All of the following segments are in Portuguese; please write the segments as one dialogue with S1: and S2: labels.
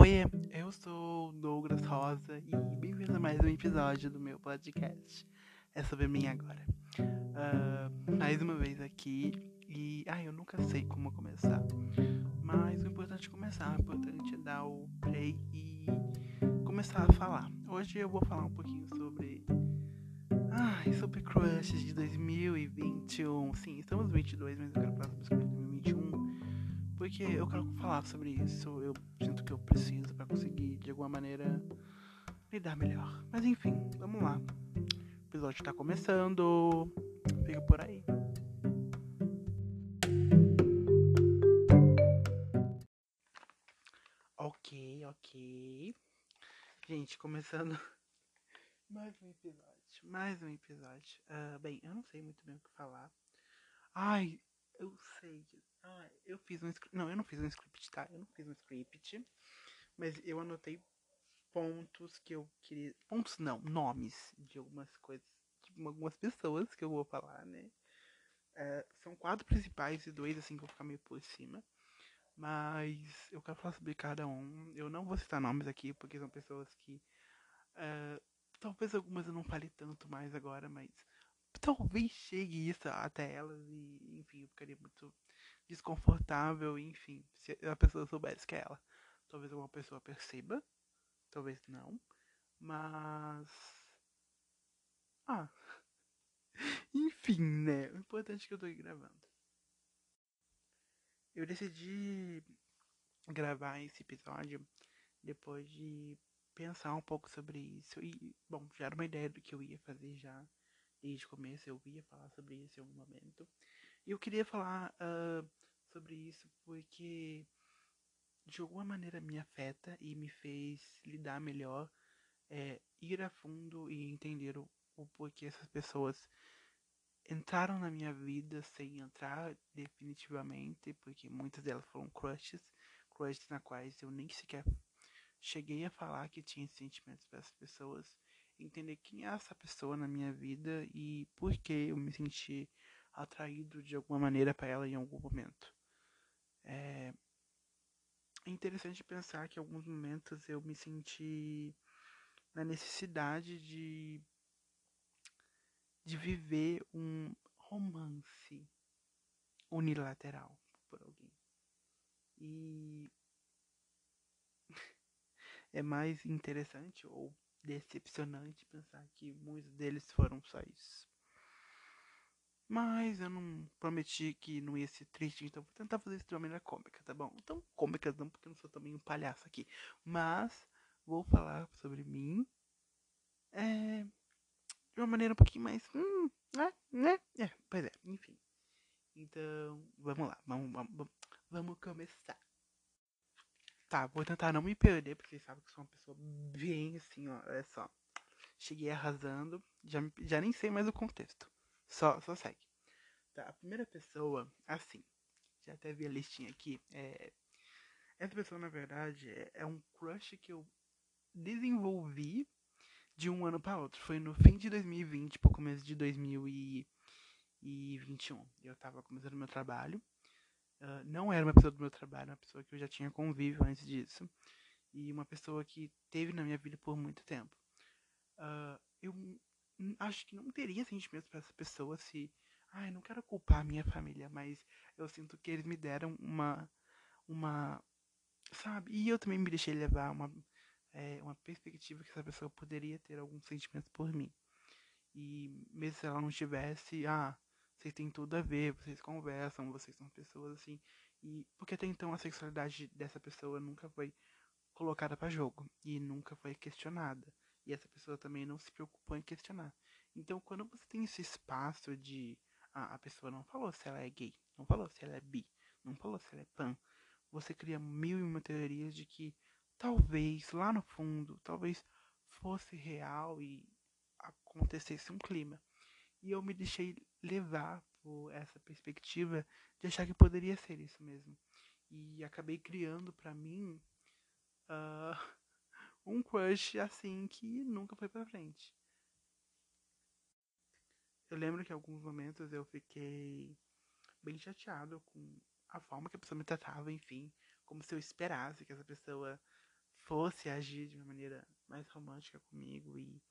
S1: Oi, eu sou Douglas Rosa e bem-vindo a mais um episódio do meu podcast. É sobre mim agora. Uh, mais uma vez aqui e. Ai, eu nunca sei como começar. Mas o importante é começar, o importante é dar o play e começar a falar. Hoje eu vou falar um pouquinho sobre. Ai, sobre crushes de 2021. Sim, estamos 22, mas eu quero falar sobre 2021 porque eu quero falar sobre isso. Eu sinto que eu preciso para conseguir, de alguma maneira, lidar melhor. Mas enfim, vamos lá. O episódio tá começando. Fica por aí. Ok, ok. Gente, começando mais um episódio. Mais um episódio. Uh, bem, eu não sei muito bem o que falar. Ai, eu sei. Ah, eu fiz um script. Não, eu não fiz um script, tá? Eu não fiz um script. Mas eu anotei pontos que eu queria. Pontos não, nomes de algumas coisas. De algumas pessoas que eu vou falar, né? É, são quatro principais e dois assim que eu vou ficar meio por cima. Mas eu quero falar sobre cada um. Eu não vou citar nomes aqui, porque são pessoas que. Uh, talvez algumas eu não fale tanto mais agora, mas talvez chegue isso até elas e, enfim, eu ficaria muito desconfortável, enfim, se a pessoa soubesse que é ela. Talvez alguma pessoa perceba, talvez não, mas. Ah. enfim, né? O importante é que eu tô gravando. Eu decidi gravar esse episódio depois de pensar um pouco sobre isso e, bom, já era uma ideia do que eu ia fazer já desde o começo, eu ia falar sobre isso em algum momento. E eu queria falar uh, sobre isso porque de alguma maneira me afeta e me fez lidar melhor, é, ir a fundo e entender o, o porquê essas pessoas entraram na minha vida sem entrar definitivamente, porque muitas delas foram crushes, crushes na quais eu nem sequer cheguei a falar que tinha sentimentos para essas pessoas entender quem é essa pessoa na minha vida e por que eu me senti atraído de alguma maneira para ela em algum momento. É, é interessante pensar que em alguns momentos eu me senti na necessidade de de viver um romance unilateral por alguém. E é mais interessante ou decepcionante pensar que muitos deles foram só isso. Mas eu não prometi que não ia ser triste, então vou tentar fazer isso de uma maneira cômica, tá bom? Então, cômica não, porque eu não sou também um palhaço aqui. Mas vou falar sobre mim é, de uma maneira um pouquinho mais. Hum, né? né? É, pois é, enfim. Então, vamos lá, vamos, vamos, vamos começar. Tá, vou tentar não me perder, porque vocês sabem que sou uma pessoa bem assim, ó. Olha só. Cheguei arrasando, já, já nem sei mais o contexto. Só, só segue. Tá, a primeira pessoa, assim, já até vi a listinha aqui. É, essa pessoa, na verdade, é, é um crush que eu desenvolvi de um ano para outro. Foi no fim de 2020 para começo de 2021. Eu tava começando meu trabalho. Uh, não era uma pessoa do meu trabalho, uma pessoa que eu já tinha convívio antes disso. E uma pessoa que teve na minha vida por muito tempo. Uh, eu acho que não teria sentimentos para essa pessoa se. Ai, não quero culpar minha família, mas eu sinto que eles me deram uma. Uma. Sabe? E eu também me deixei levar uma, é, uma perspectiva que essa pessoa poderia ter algum sentimento por mim. E mesmo se ela não tivesse, ah, vocês têm tudo a ver, vocês conversam, vocês são pessoas assim. E porque até então a sexualidade dessa pessoa nunca foi colocada para jogo e nunca foi questionada. E essa pessoa também não se preocupou em questionar. Então, quando você tem esse espaço de ah, a pessoa não falou se ela é gay, não falou se ela é bi, não falou se ela é pan, você cria mil e uma teorias de que talvez lá no fundo, talvez fosse real e acontecesse um clima. E eu me deixei levar por essa perspectiva de achar que poderia ser isso mesmo. E acabei criando para mim uh, um crush assim que nunca foi pra frente. Eu lembro que em alguns momentos eu fiquei bem chateado com a forma que a pessoa me tratava, enfim, como se eu esperasse que essa pessoa fosse agir de uma maneira mais romântica comigo e.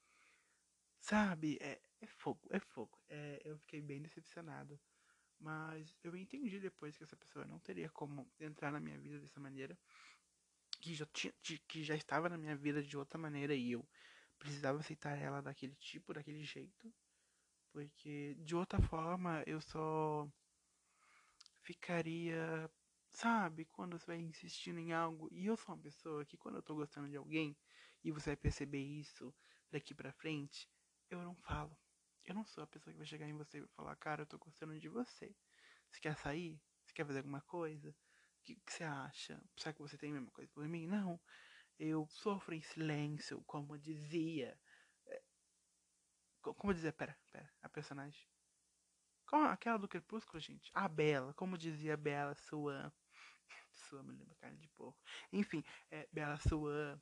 S1: Sabe, é, é fogo, é fogo. É, eu fiquei bem decepcionado. Mas eu entendi depois que essa pessoa não teria como entrar na minha vida dessa maneira. Que já, tinha, que já estava na minha vida de outra maneira e eu precisava aceitar ela daquele tipo, daquele jeito. Porque de outra forma eu só ficaria, sabe, quando você vai insistindo em algo. E eu sou uma pessoa que quando eu tô gostando de alguém, e você vai perceber isso daqui pra frente, eu não falo. Eu não sou a pessoa que vai chegar em você e falar, cara, eu tô gostando de você. Você quer sair? Você quer fazer alguma coisa? Que, que você acha? Será que você tem a mesma coisa por mim? Não. Eu sofro em silêncio, como dizia. É, como dizia, pera, pera, a personagem. Aquela do Crepúsculo, gente? A Bela, como dizia Bela Swan. Swan me lembra carne de porco. Enfim, é, Bela Swan.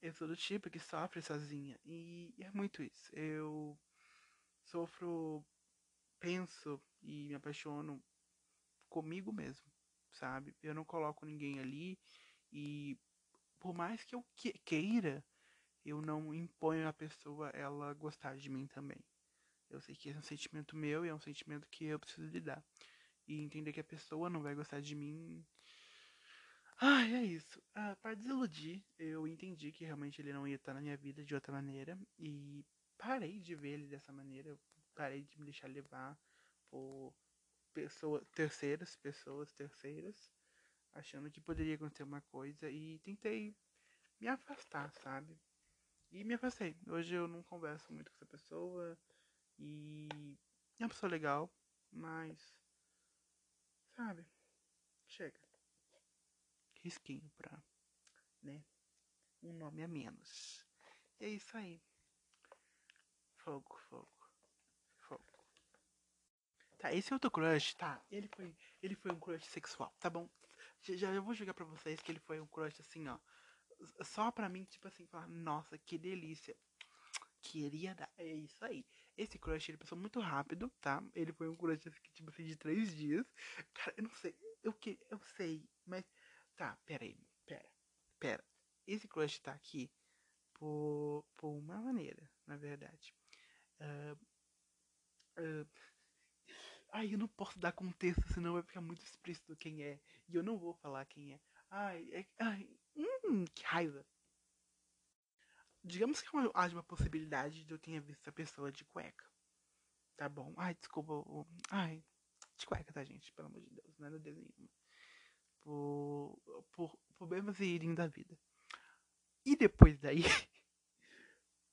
S1: Eu sou do tipo que sofre sozinha. E é muito isso. Eu sofro, penso e me apaixono comigo mesmo, sabe? Eu não coloco ninguém ali e por mais que eu que queira, eu não imponho a pessoa ela gostar de mim também. Eu sei que esse é um sentimento meu e é um sentimento que eu preciso lidar. E entender que a pessoa não vai gostar de mim. Ai, é isso. Ah, para desiludir, eu entendi que realmente ele não ia estar na minha vida de outra maneira. E parei de ver ele dessa maneira. Parei de me deixar levar por pessoas terceiras, pessoas terceiras, achando que poderia acontecer uma coisa e tentei me afastar, sabe? E me afastei. Hoje eu não converso muito com essa pessoa e é uma pessoa legal, mas sabe? Chega. Risquinho pra, né? Um nome a menos. E é isso aí. Fogo, fogo. Tá, esse outro crush, tá? Ele foi, ele foi um crush sexual, tá bom? Já, já vou jogar pra vocês que ele foi um crush assim, ó. Só pra mim, tipo assim, falar, nossa, que delícia. Queria dar. É isso aí. Esse crush, ele passou muito rápido, tá? Ele foi um crush, assim, tipo assim, de três dias. Cara, eu não sei. Eu, que, eu sei, mas. Tá, pera aí. Pera. Pera. Esse crush tá aqui por, por uma maneira, na verdade. Uh, uh, ai, eu não posso dar contexto, senão vai ficar muito explícito quem é. E eu não vou falar quem é. Ai, é, ai, hum, que raiva. Digamos que haja uma possibilidade de eu tenha visto a pessoa de cueca. Tá bom? Ai, desculpa. Ai, de cueca, tá, gente? Pelo amor de Deus, não é desenho. Por, por problemas irem da vida. E depois daí,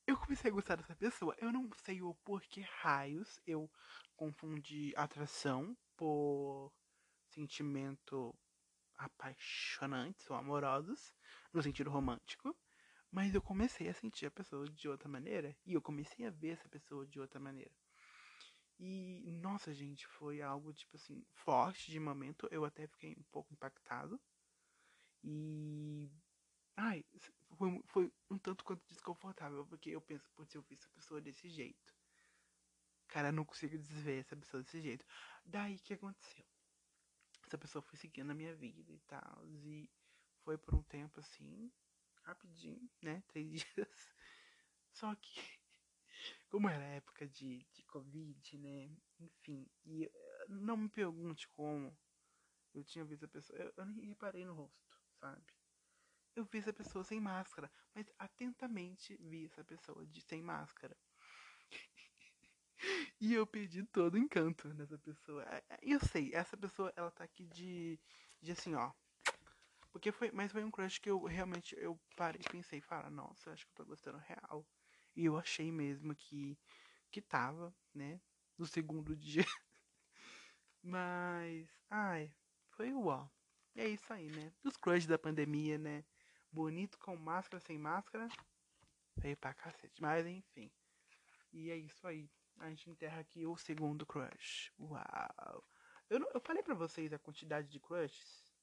S1: eu comecei a gostar dessa pessoa. Eu não sei o porquê raios eu confundi atração por sentimento apaixonantes ou amorosos, no sentido romântico. Mas eu comecei a sentir a pessoa de outra maneira. E eu comecei a ver essa pessoa de outra maneira. E, nossa, gente, foi algo, tipo assim, forte de momento. Eu até fiquei um pouco impactado. E. Ai, foi, foi um tanto quanto desconfortável, porque eu penso, putz, eu vi essa pessoa desse jeito. Cara, não consigo desver essa pessoa desse jeito. Daí que aconteceu? Essa pessoa foi seguindo a minha vida e tal. E foi por um tempo assim, rapidinho, né? Três dias. Só que, como era época de, de Covid, né? Enfim, e não me pergunte como eu tinha visto a pessoa. Eu, eu nem reparei no rosto, sabe? Eu vi essa pessoa sem máscara, mas atentamente vi essa pessoa de sem máscara. e eu perdi todo o encanto nessa pessoa. É, é, eu sei, essa pessoa ela tá aqui de de assim, ó. Porque foi, mas foi um crush que eu realmente eu parei e pensei, fala, nossa, acho que eu tô gostando real. E eu achei mesmo que que tava, né, no segundo dia. mas, ai, foi o ó. E é isso aí, né? Os crush da pandemia, né? Bonito com máscara, sem máscara. Veio pra cacete. Mas enfim. E é isso aí. A gente enterra aqui o segundo crush. Uau. Eu, não, eu falei pra vocês a quantidade de crushes.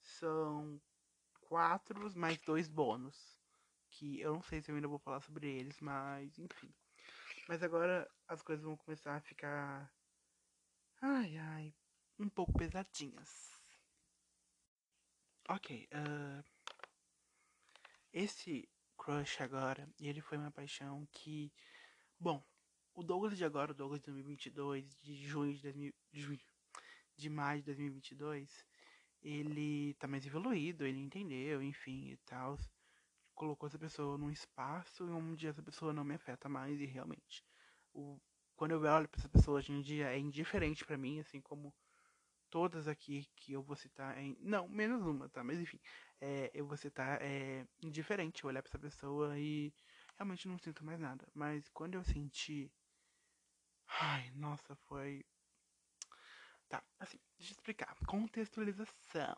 S1: São quatro mais dois bônus. Que eu não sei se eu ainda vou falar sobre eles, mas enfim. Mas agora as coisas vão começar a ficar. Ai, ai. Um pouco pesadinhas. Ok. Uh, esse crush agora, ele foi uma paixão que. Bom, o Douglas de agora, o Douglas de 2022, de junho de, 2000, de, de maio de 2022, ele tá mais evoluído, ele entendeu, enfim e tal. Colocou essa pessoa num espaço e um dia essa pessoa não me afeta mais e realmente. O, quando eu olho pra essa pessoa hoje em dia é indiferente para mim, assim como todas aqui que eu vou citar. Em, não, menos uma, tá? Mas enfim, é, eu vou citar é indiferente olhar pra essa pessoa e realmente não sinto mais nada. Mas quando eu senti. Ai, nossa, foi. Tá, assim, deixa eu explicar. Contextualização.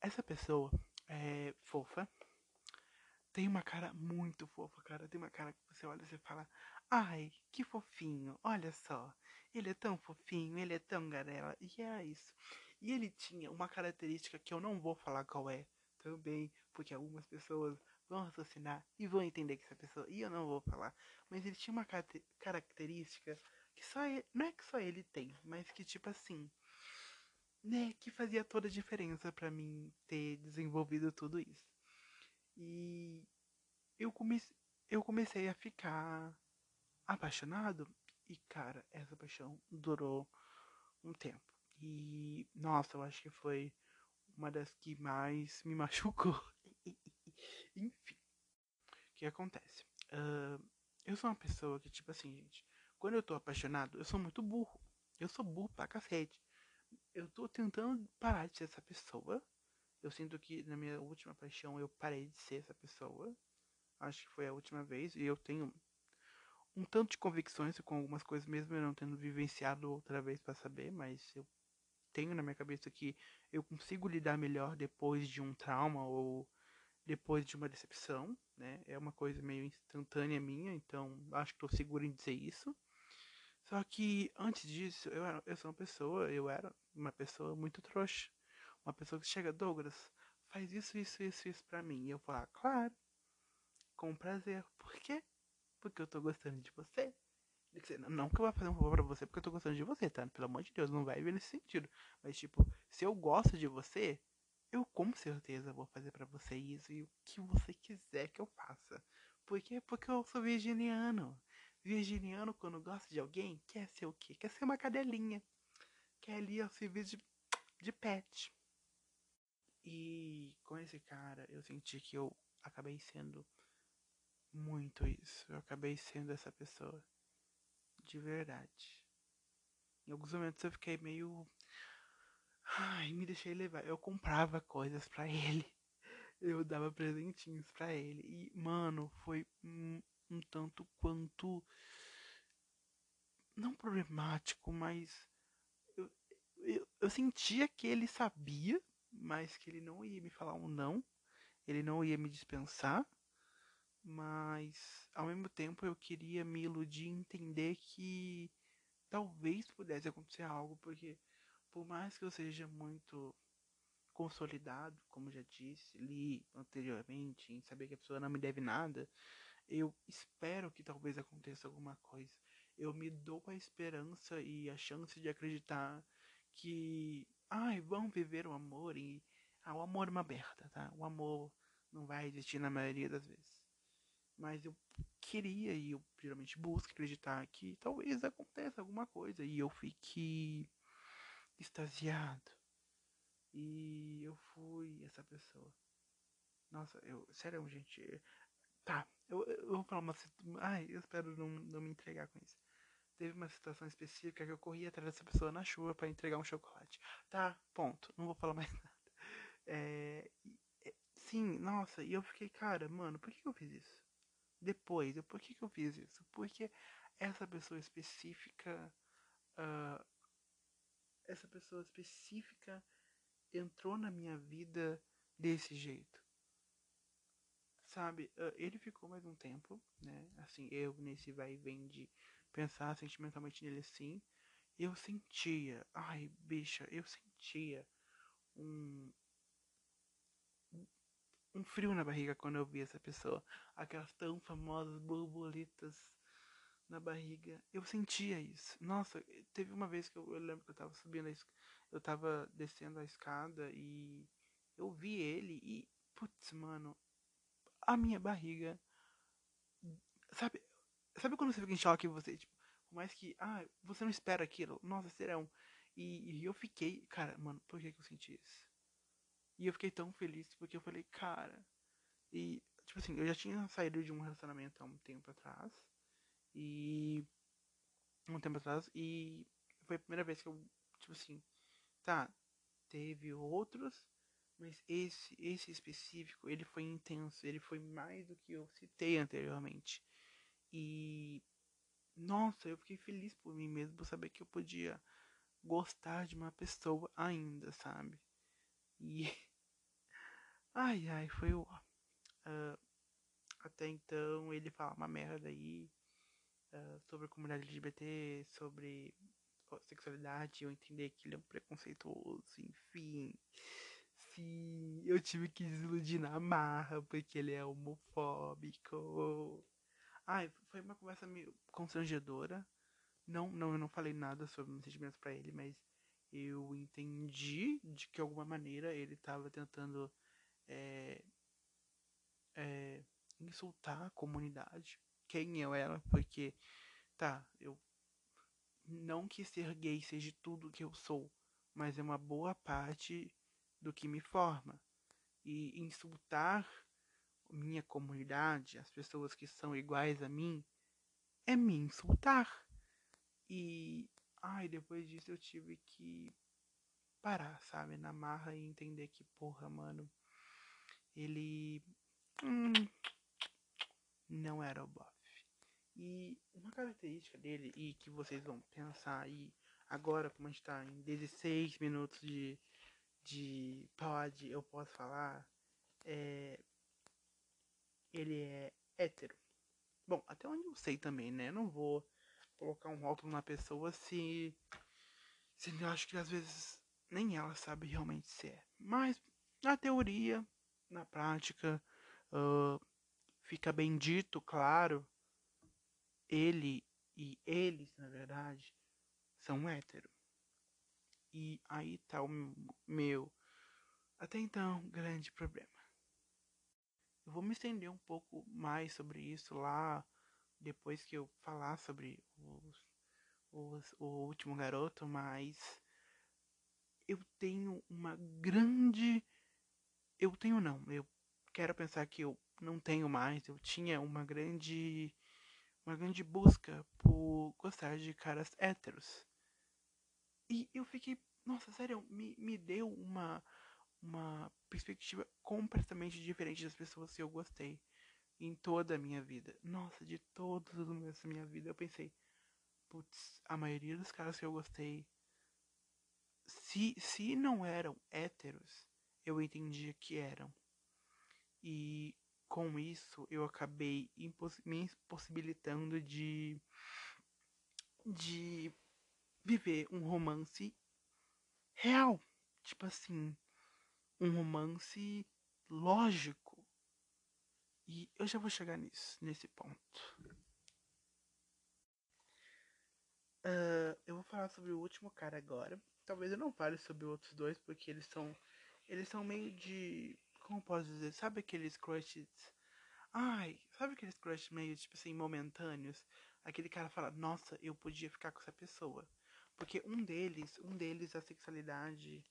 S1: Essa pessoa é fofa. Tem uma cara muito fofa, cara. Tem uma cara que você olha e você fala: Ai, que fofinho, olha só. Ele é tão fofinho, ele é tão garela. E é isso. E ele tinha uma característica que eu não vou falar qual é também, porque algumas pessoas vão raciocinar e vão entender que essa pessoa. E eu não vou falar. Mas ele tinha uma característica que só ele. Não é que só ele tem, mas que tipo assim. Né, que fazia toda a diferença para mim ter desenvolvido tudo isso. E eu comecei, eu comecei a ficar apaixonado e, cara, essa paixão durou um tempo. E, nossa, eu acho que foi uma das que mais me machucou. Enfim, o que acontece? Uh, eu sou uma pessoa que, tipo assim, gente, quando eu tô apaixonado, eu sou muito burro. Eu sou burro pra cacete. Eu tô tentando parar de ser essa pessoa. Eu sinto que na minha última paixão eu parei de ser essa pessoa. Acho que foi a última vez. E eu tenho um tanto de convicções com algumas coisas, mesmo eu não tendo vivenciado outra vez para saber, mas eu tenho na minha cabeça que eu consigo lidar melhor depois de um trauma ou depois de uma decepção, né? É uma coisa meio instantânea minha, então acho que estou seguro em dizer isso. Só que antes disso, eu, era, eu sou uma pessoa, eu era uma pessoa muito trouxa. Uma pessoa que chega, Douglas, faz isso, isso, isso, isso pra mim. E eu ah, claro, com prazer. Por quê? Porque eu tô gostando de você. Não que eu vá fazer um favor pra você porque eu tô gostando de você, tá? Pelo amor de Deus, não vai ver nesse sentido. Mas, tipo, se eu gosto de você, eu com certeza vou fazer para você isso e o que você quiser que eu faça. Por quê? Porque eu sou virginiano. Virginiano, quando gosta de alguém, quer ser o quê? Quer ser uma cadelinha. Quer ali ao serviço de, de pet. E com esse cara, eu senti que eu acabei sendo muito isso. Eu acabei sendo essa pessoa. De verdade. Em alguns momentos eu fiquei meio. Ai, me deixei levar. Eu comprava coisas para ele. Eu dava presentinhos para ele. E, mano, foi um, um tanto quanto. Não problemático, mas. Eu, eu, eu sentia que ele sabia, mas que ele não ia me falar um não. Ele não ia me dispensar mas ao mesmo tempo eu queria me iludir entender que talvez pudesse acontecer algo, porque por mais que eu seja muito consolidado, como já disse, li anteriormente, em saber que a pessoa não me deve nada, eu espero que talvez aconteça alguma coisa. Eu me dou a esperança e a chance de acreditar que, ai, vão viver o amor e ah, o amor é uma aberta, tá? O amor não vai existir na maioria das vezes. Mas eu queria e eu geralmente busco acreditar que talvez aconteça alguma coisa e eu fique extasiado. E eu fui essa pessoa. Nossa, eu. Sério, gente. Tá, eu, eu vou falar uma. Ai, eu espero não, não me entregar com isso. Teve uma situação específica que eu corri atrás dessa pessoa na chuva para entregar um chocolate. Tá, ponto. Não vou falar mais nada. É, é, sim, nossa, e eu fiquei, cara, mano, por que eu fiz isso? Depois. por que, que eu fiz isso? Porque essa pessoa específica. Uh, essa pessoa específica entrou na minha vida desse jeito. Sabe, uh, ele ficou mais um tempo, né? Assim, eu nesse vai e vem de pensar sentimentalmente nele assim. Eu sentia, ai, bicha, eu sentia um, um frio na barriga quando eu vi essa pessoa. Aquelas tão famosas borboletas na barriga. Eu sentia isso. Nossa, teve uma vez que eu, eu lembro que eu tava subindo a eu tava descendo a escada e eu vi ele e putz, mano, a minha barriga. Sabe, sabe quando você fica em choque você, tipo, por mais que, ah, você não espera aquilo, nossa, serão. E, e eu fiquei, cara, mano, por que, que eu senti isso? E eu fiquei tão feliz porque eu falei, cara. E, tipo assim, eu já tinha saído de um relacionamento há um tempo atrás. E. Um tempo atrás. E foi a primeira vez que eu, tipo assim, tá, teve outros, mas esse, esse específico, ele foi intenso, ele foi mais do que eu citei anteriormente. E nossa, eu fiquei feliz por mim mesmo, por saber que eu podia gostar de uma pessoa ainda, sabe? E ai ai, foi o uh, até então ele fala uma merda aí uh, sobre comunidade LGBT, sobre sexualidade, eu entender que ele é um preconceituoso, enfim. Sim, eu tive que desiludir na marra porque ele é homofóbico. Ai, foi uma conversa meio constrangedora. Não, não, eu não falei nada sobre meus sentimentos para ele, mas eu entendi de que alguma maneira ele estava tentando é, é, insultar a comunidade. Quem eu era, porque tá, eu não que ser gay seja tudo que eu sou, mas é uma boa parte do que me forma. E insultar minha comunidade, as pessoas que são iguais a mim, é me insultar. E ai, depois disso eu tive que parar, sabe, na marra e entender que, porra, mano, ele hum, não era o Bob. E uma característica dele, e que vocês vão pensar aí agora, como a gente tá em 16 minutos de, de pod, eu posso falar, é, ele é hétero. Bom, até onde eu sei também, né? Eu não vou colocar um rótulo na pessoa se, se eu acho que às vezes nem ela sabe realmente se é. Mas na teoria, na prática, uh, fica bem dito, claro, ele e eles, na verdade, são hétero. E aí tá o meu, até então, grande problema. Eu vou me estender um pouco mais sobre isso lá, depois que eu falar sobre os, os, o último garoto, mas eu tenho uma grande. Eu tenho não, eu quero pensar que eu não tenho mais, eu tinha uma grande uma grande busca por gostar de caras héteros. E eu fiquei, nossa, sério, me, me deu uma, uma perspectiva completamente diferente das pessoas que eu gostei em toda a minha vida. Nossa, de todos os momentos da minha vida eu pensei, putz, a maioria dos caras que eu gostei, se, se não eram héteros, eu entendia que eram. E com isso eu acabei me impossibilitando de de viver um romance real, tipo assim, um romance lógico. E eu já vou chegar nisso, nesse ponto. Uh, eu vou falar sobre o último cara agora. Talvez eu não fale sobre outros dois, porque eles são. Eles são meio de como posso dizer? Sabe aqueles crushes. Ai, sabe aqueles crushes meio, tipo assim, momentâneos? Aquele cara fala, nossa, eu podia ficar com essa pessoa. Porque um deles, um deles, a sexualidade.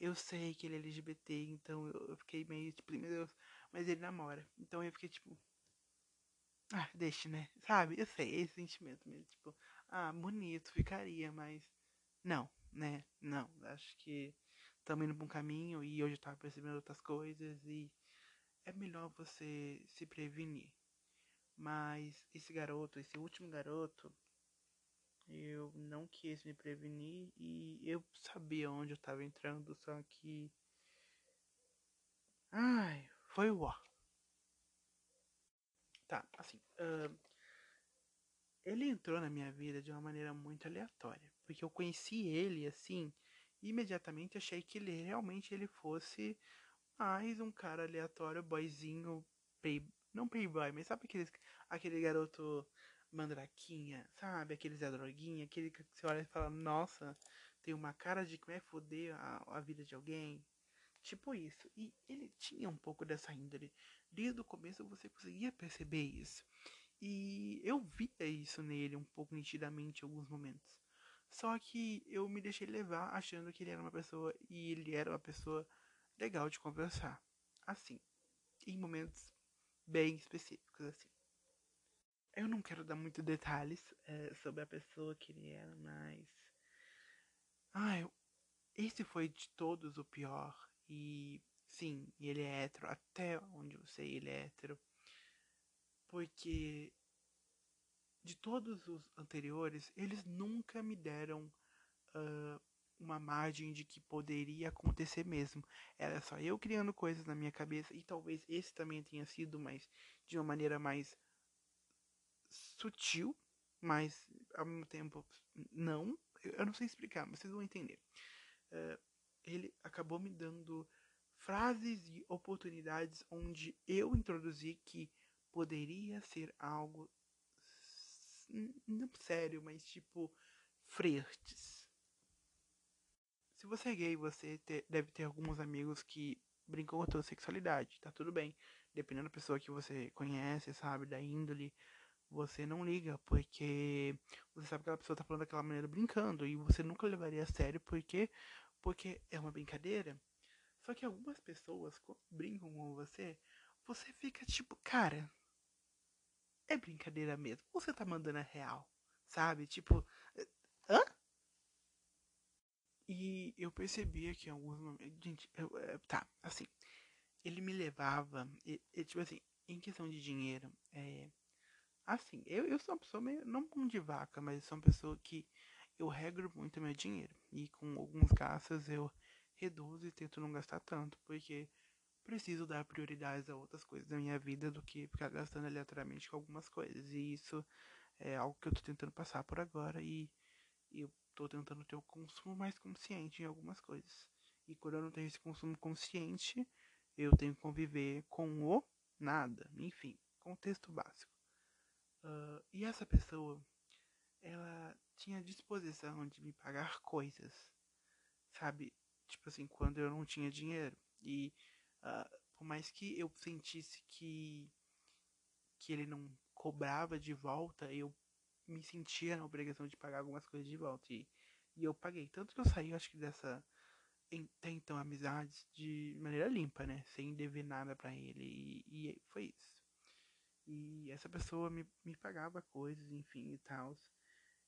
S1: Eu sei que ele é LGBT, então eu fiquei meio, tipo, meu Deus, mas ele namora. Então eu fiquei, tipo. Ah, deixa, né? Sabe? Eu sei, esse sentimento mesmo. Tipo, ah, bonito, ficaria, mas. Não, né? Não. Acho que estamos indo para um caminho e hoje eu estava percebendo outras coisas e é melhor você se prevenir. Mas esse garoto, esse último garoto, eu não quis me prevenir e eu sabia onde eu estava entrando, só que. Ai, foi o ó. Tá, assim. Uh, ele entrou na minha vida de uma maneira muito aleatória. Porque eu conheci ele assim imediatamente achei que ele realmente ele fosse mais um cara aleatório, boyzinho, pay, não playboy, mas sabe aqueles, aquele garoto mandraquinha, sabe? Aquele Zé Droguinha, aquele que você olha e fala, nossa, tem uma cara de que vai foder a, a vida de alguém. Tipo isso. E ele tinha um pouco dessa índole. Desde o começo você conseguia perceber isso. E eu via isso nele um pouco nitidamente em alguns momentos. Só que eu me deixei levar achando que ele era uma pessoa e ele era uma pessoa legal de conversar. Assim, em momentos bem específicos, assim. Eu não quero dar muitos detalhes é, sobre a pessoa que ele era, mas. Ai, esse foi de todos o pior. E sim, ele é hétero. Até onde eu sei, ele é hétero. Porque de todos os anteriores, eles nunca me deram uh, uma margem de que poderia acontecer mesmo. Era só eu criando coisas na minha cabeça. E talvez esse também tenha sido, mas de uma maneira mais sutil, mas ao mesmo tempo não. Eu não sei explicar, mas vocês vão entender. Uh, ele acabou me dando frases e oportunidades onde eu introduzi que poderia ser algo não sério, mas tipo flertes. Se você é gay, você ter, deve ter alguns amigos que brincam com a sua sexualidade, tá tudo bem. Dependendo da pessoa que você conhece, sabe, da índole, você não liga, porque você sabe que aquela pessoa tá falando daquela maneira brincando e você nunca levaria a sério porque porque é uma brincadeira. Só que algumas pessoas brincam com você, você fica tipo, cara, é brincadeira mesmo. Você tá mandando a real, sabe? Tipo, hã? E eu percebia que em alguns momentos, gente, eu, é, tá, assim, ele me levava, e, e, tipo assim, em questão de dinheiro, é, Assim, eu, eu sou uma pessoa meio, não mão de vaca, mas sou uma pessoa que eu regro muito meu dinheiro. E com alguns gastos eu reduzo e tento não gastar tanto, porque preciso dar prioridades a outras coisas da minha vida do que ficar gastando aleatoriamente com algumas coisas. E isso é algo que eu tô tentando passar por agora e, eu tô tentando ter o um consumo mais consciente em algumas coisas. E quando eu não tenho esse consumo consciente, eu tenho que conviver com o nada. Enfim, contexto básico. Uh, e essa pessoa, ela tinha disposição de me pagar coisas, sabe? Tipo assim, quando eu não tinha dinheiro. E uh, por mais que eu sentisse que, que ele não cobrava de volta, eu me sentia na obrigação de pagar algumas coisas de volta. E, e eu paguei. Tanto que eu saí, acho que dessa. Até então, amizades de maneira limpa, né? Sem dever nada para ele. E, e foi isso. E essa pessoa me, me pagava coisas, enfim, e tal.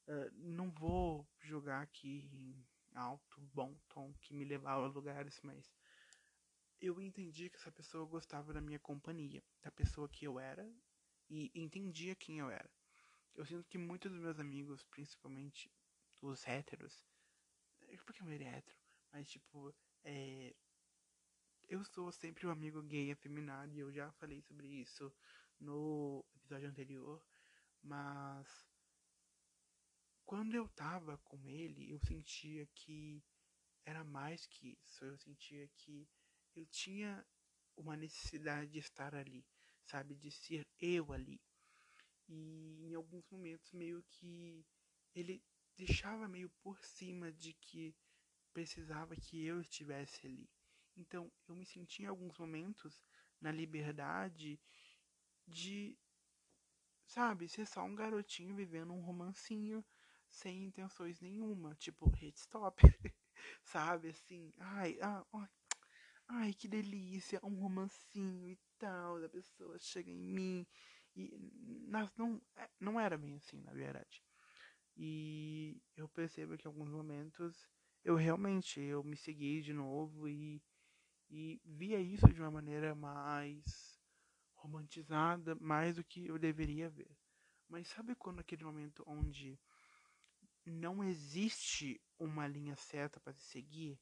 S1: Uh, não vou jogar aqui em alto, bom tom, que me levava a lugares, mas eu entendi que essa pessoa gostava da minha companhia, da pessoa que eu era, e entendia quem eu era. Eu sinto que muitos dos meus amigos, principalmente os héteros, é porque eu era hétero, mas tipo, é, eu sou sempre um amigo gay afeminado e eu já falei sobre isso no episódio anterior, mas quando eu tava com ele, eu sentia que era mais que isso. Eu sentia que eu tinha uma necessidade de estar ali, sabe? De ser eu ali. E em alguns momentos, meio que ele deixava meio por cima de que precisava que eu estivesse ali. Então, eu me senti em alguns momentos na liberdade de, sabe, ser só um garotinho vivendo um romancinho sem intenções nenhuma, tipo, hit stop, sabe, assim, ai, ah, ai, ai, que delícia, um romancinho e tal, da pessoa chega em mim, e não, é, não era bem assim, na verdade. E eu percebo que em alguns momentos eu realmente eu me segui de novo e, e via isso de uma maneira mais romantizada mais do que eu deveria ver. Mas sabe quando aquele momento onde não existe uma linha certa para se seguir?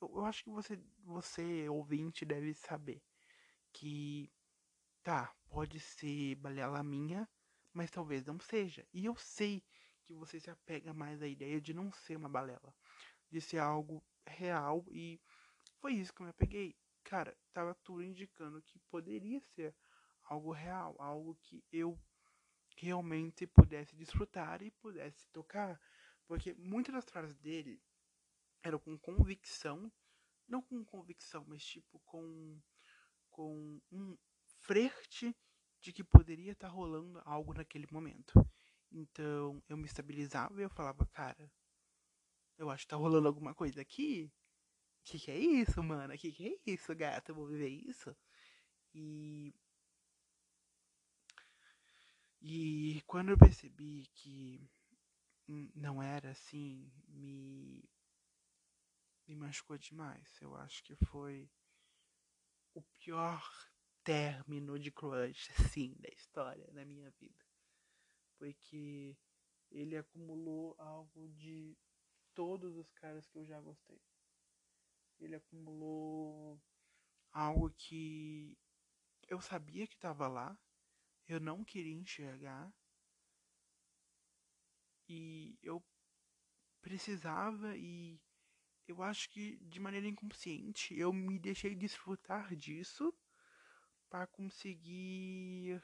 S1: Eu, eu, acho que você, você ouvinte deve saber que tá, pode ser balela minha, mas talvez não seja. E eu sei que você se apega mais à ideia de não ser uma balela, de ser algo real e foi isso que eu me apeguei. Cara, tava tudo indicando que poderia ser algo real, algo que eu realmente pudesse desfrutar e pudesse tocar. Porque muitas das frases dele eram com convicção não com convicção, mas tipo com com um flerte de que poderia estar tá rolando algo naquele momento. Então eu me estabilizava e eu falava, cara, eu acho que tá rolando alguma coisa aqui. Que que é isso, mano? Que que é isso, gata? Eu vou viver isso? E e quando eu percebi que não era assim, me me machucou demais. Eu acho que foi o pior término de crush, assim, da história, na minha vida. Porque ele acumulou algo de todos os caras que eu já gostei. Ele acumulou algo que eu sabia que estava lá, eu não queria enxergar e eu precisava e eu acho que de maneira inconsciente eu me deixei desfrutar disso para conseguir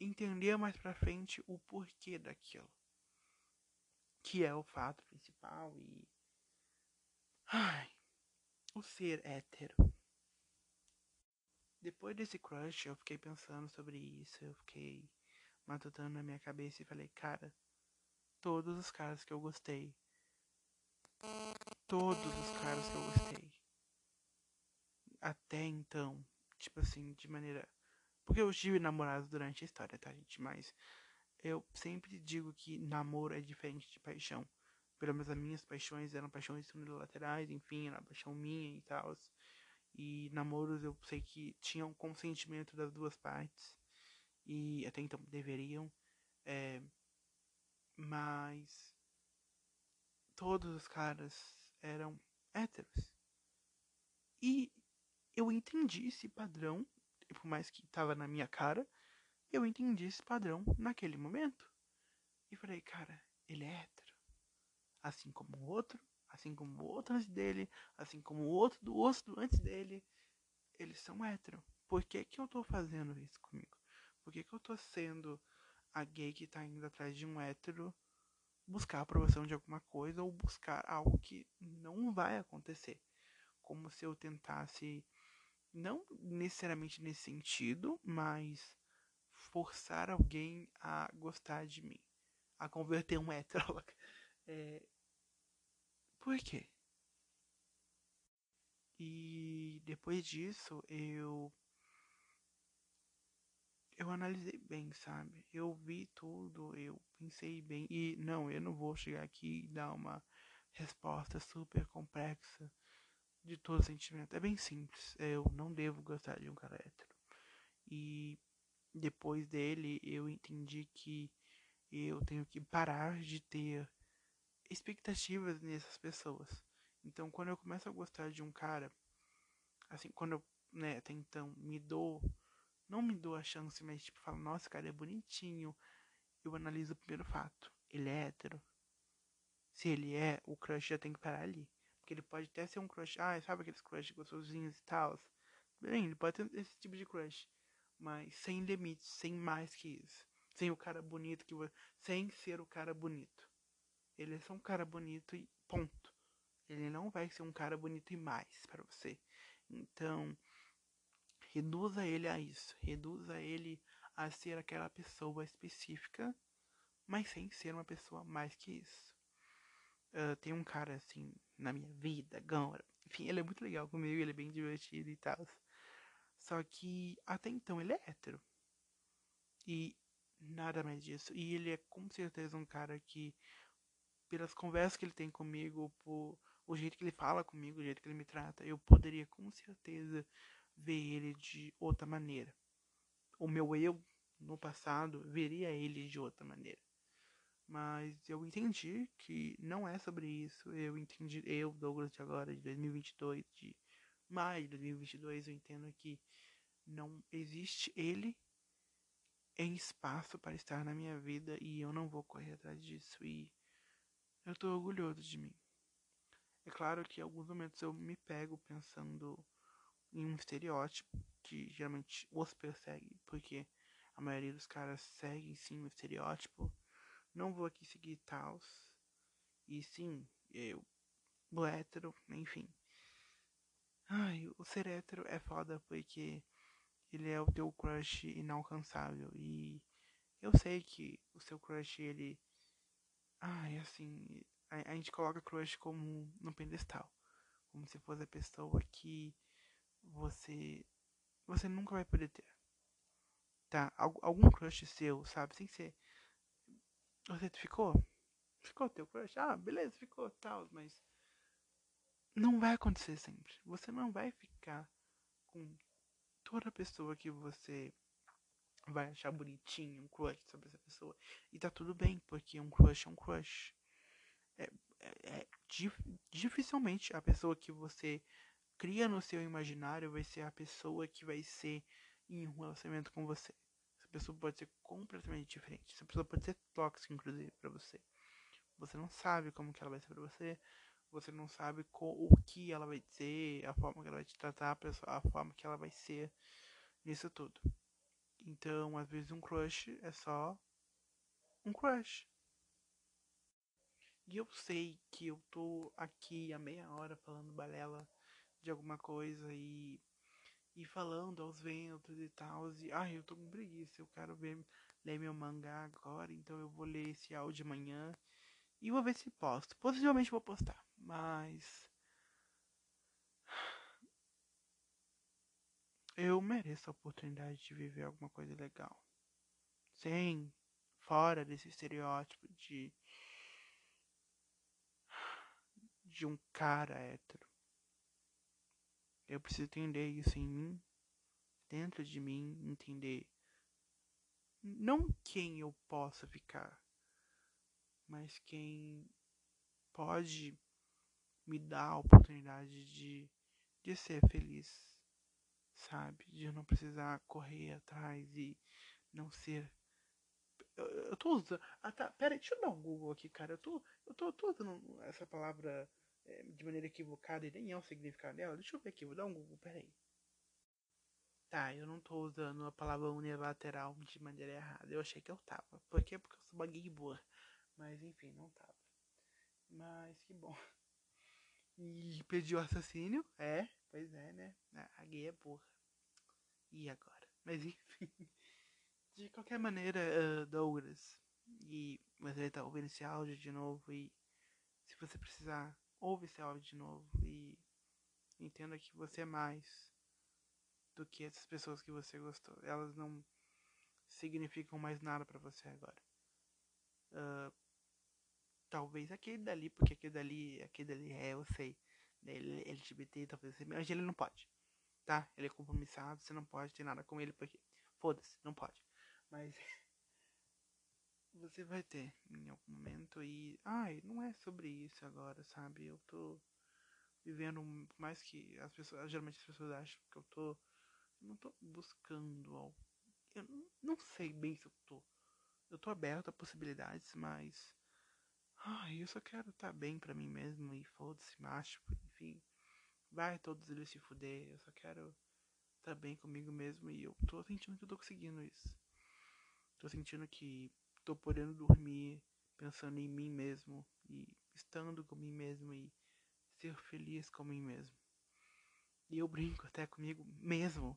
S1: entender mais para frente o porquê daquilo. Que é o fato principal e. Ai. O ser hétero. Depois desse crush, eu fiquei pensando sobre isso, eu fiquei matutando na minha cabeça e falei, cara, todos os caras que eu gostei. Todos os caras que eu gostei. Até então, Tipo assim, de maneira. Porque eu tive namorados durante a história, tá, gente? Mas eu sempre digo que namoro é diferente de paixão. Pelo menos as minhas paixões eram paixões unilaterais, enfim, era paixão minha e tal. E namoros eu sei que tinham consentimento das duas partes. E até então deveriam. É, mas todos os caras eram héteros. E eu entendi esse padrão, por mais que estava na minha cara, eu entendi esse padrão naquele momento. E falei, cara, ele é hétero. Assim como o outro, assim como o outro antes dele, assim como o outro do outro antes dele, eles são hétero. Por que, que eu tô fazendo isso comigo? Por que, que eu tô sendo a gay que tá indo atrás de um hétero buscar a aprovação de alguma coisa ou buscar algo que não vai acontecer? Como se eu tentasse não necessariamente nesse sentido, mas forçar alguém a gostar de mim, a converter um hétero. É... Por quê? E depois disso eu eu analisei bem, sabe? Eu vi tudo, eu pensei bem e não, eu não vou chegar aqui e dar uma resposta super complexa de todo sentimento. É bem simples. Eu não devo gostar de um cara hétero. E depois dele eu entendi que eu tenho que parar de ter expectativas nessas pessoas. Então quando eu começo a gostar de um cara, assim, quando eu, né, até então me dou, não me dou a chance, mas tipo, falo, nossa, cara, é bonitinho. Eu analiso o primeiro fato. Ele é hétero. Se ele é, o crush já tem que parar ali. Porque ele pode até ser um crush. Ah, sabe aqueles crush gostosinhos e tal? Bem, ele pode ter esse tipo de crush. Mas sem limites, sem mais que isso. Sem o cara bonito que. Sem ser o cara bonito. Ele é só um cara bonito e ponto. Ele não vai ser um cara bonito e mais para você. Então, reduza ele a isso. Reduza ele a ser aquela pessoa específica, mas sem ser uma pessoa mais que isso. Uh, tem um cara assim na minha vida agora. Enfim, ele é muito legal comigo, ele é bem divertido e tal. Só que até então ele é hétero. E nada mais disso. E ele é com certeza um cara que, pelas conversas que ele tem comigo, por o jeito que ele fala comigo, o jeito que ele me trata, eu poderia com certeza ver ele de outra maneira. O meu eu no passado veria ele de outra maneira. Mas eu entendi que não é sobre isso. Eu entendi, eu, Douglas, de agora, de 2022, de maio de 2022, eu entendo que não existe ele em espaço para estar na minha vida e eu não vou correr atrás disso. E eu tô orgulhoso de mim. É claro que em alguns momentos eu me pego pensando em um estereótipo que geralmente os persegue, porque a maioria dos caras segue sim o estereótipo não vou aqui seguir tals. E sim, eu, o hétero, enfim. Ai, o ser hétero é foda porque ele é o teu crush inalcançável. E eu sei que o seu crush, ele. Ai, assim. A, a gente coloca crush como no pedestal. Como se fosse a pessoa que você. Você nunca vai poder ter. Tá? Algum crush seu, sabe? Sem ser. Você ficou? Ficou teu crush? Ah, beleza, ficou, tal, mas não vai acontecer sempre. Você não vai ficar com toda pessoa que você vai achar bonitinho, um crush sobre essa pessoa. E tá tudo bem, porque um crush é um crush. É, é, é dif, dificilmente a pessoa que você cria no seu imaginário vai ser a pessoa que vai ser em um relacionamento com você. Essa pessoa pode ser completamente diferente. Essa pessoa pode ser tóxica, inclusive, para você. Você não sabe como que ela vai ser pra você você não sabe o que ela vai dizer, a forma que ela vai te tratar, a forma que ela vai ser nisso tudo. Então, às vezes um crush é só um crush. E eu sei que eu tô aqui há meia hora falando balela de alguma coisa e e falando aos ventos e tal. E ai, eu tô com preguiça, eu quero ver ler meu mangá agora, então eu vou ler esse áudio amanhã e vou ver se posto. Possivelmente vou postar. Mas. Eu mereço a oportunidade de viver alguma coisa legal. Sem. Fora desse estereótipo de. De um cara hétero. Eu preciso entender isso em mim. Dentro de mim, entender. Não quem eu possa ficar. Mas quem pode me dá a oportunidade de, de ser feliz, sabe? De não precisar correr atrás e não ser. Eu, eu tô usando. Ah tá, pera deixa eu dar um Google aqui, cara. Eu tô, eu tô, eu tô usando essa palavra é, de maneira equivocada e nem é o significado dela. Deixa eu ver aqui, vou dar um Google, pera aí. Tá, eu não tô usando a palavra unilateral de maneira errada. Eu achei que eu tava. Por quê? Porque eu sou baguei boa. Mas enfim, não tava. Mas que bom. E pediu assassínio. É, pois é, né? A gay é burra. E agora? Mas enfim. De qualquer maneira, uh, Douglas. E você tá ouvindo esse áudio de novo. E se você precisar, ouve esse áudio de novo. E entenda que você é mais do que essas pessoas que você gostou. Elas não significam mais nada para você agora. Uh, talvez aquele dali, porque aquele dali, aquele dali é, eu sei, ele LGBT, talvez mas ele não pode, tá? Ele é compromissado, você não pode ter nada com ele, porque, foda-se, não pode. Mas você vai ter em algum momento e, ai, não é sobre isso agora, sabe? Eu tô vivendo mais que as pessoas, geralmente as pessoas acham que eu tô, eu não tô buscando algo. Eu não sei bem se eu tô. Eu tô aberto a possibilidades, mas Ai, eu só quero estar tá bem pra mim mesmo e foda-se, macho, enfim. Vai todos eles se fuder, eu só quero estar tá bem comigo mesmo e eu tô sentindo que eu tô conseguindo isso. Tô sentindo que tô podendo dormir pensando em mim mesmo e estando com mim mesmo e ser feliz com mim mesmo. E eu brinco até comigo mesmo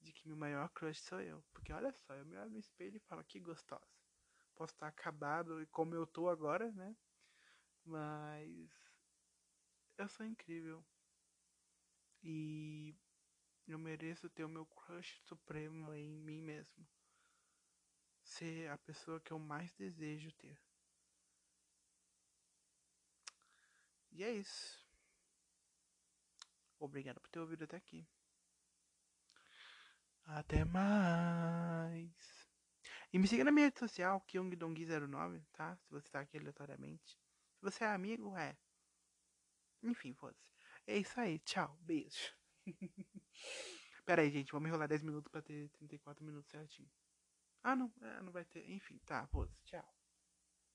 S1: de que meu maior crush sou eu. Porque olha só, eu me olho no espelho e falo que gostosa posso estar acabado como eu tô agora, né? Mas eu sou incrível. E eu mereço ter o meu crush supremo em mim mesmo. Ser a pessoa que eu mais desejo ter. E é isso. Obrigado por ter ouvido até aqui. Até mais. E me siga na minha rede social, KyungDongui09, tá? Se você tá aqui aleatoriamente. Se você é amigo, é. Enfim, foda-se. É isso aí, tchau, beijo. Pera aí, gente, vamos enrolar 10 minutos pra ter 34 minutos certinho. Ah, não, é, não vai ter. Enfim, tá, foda-se, tchau.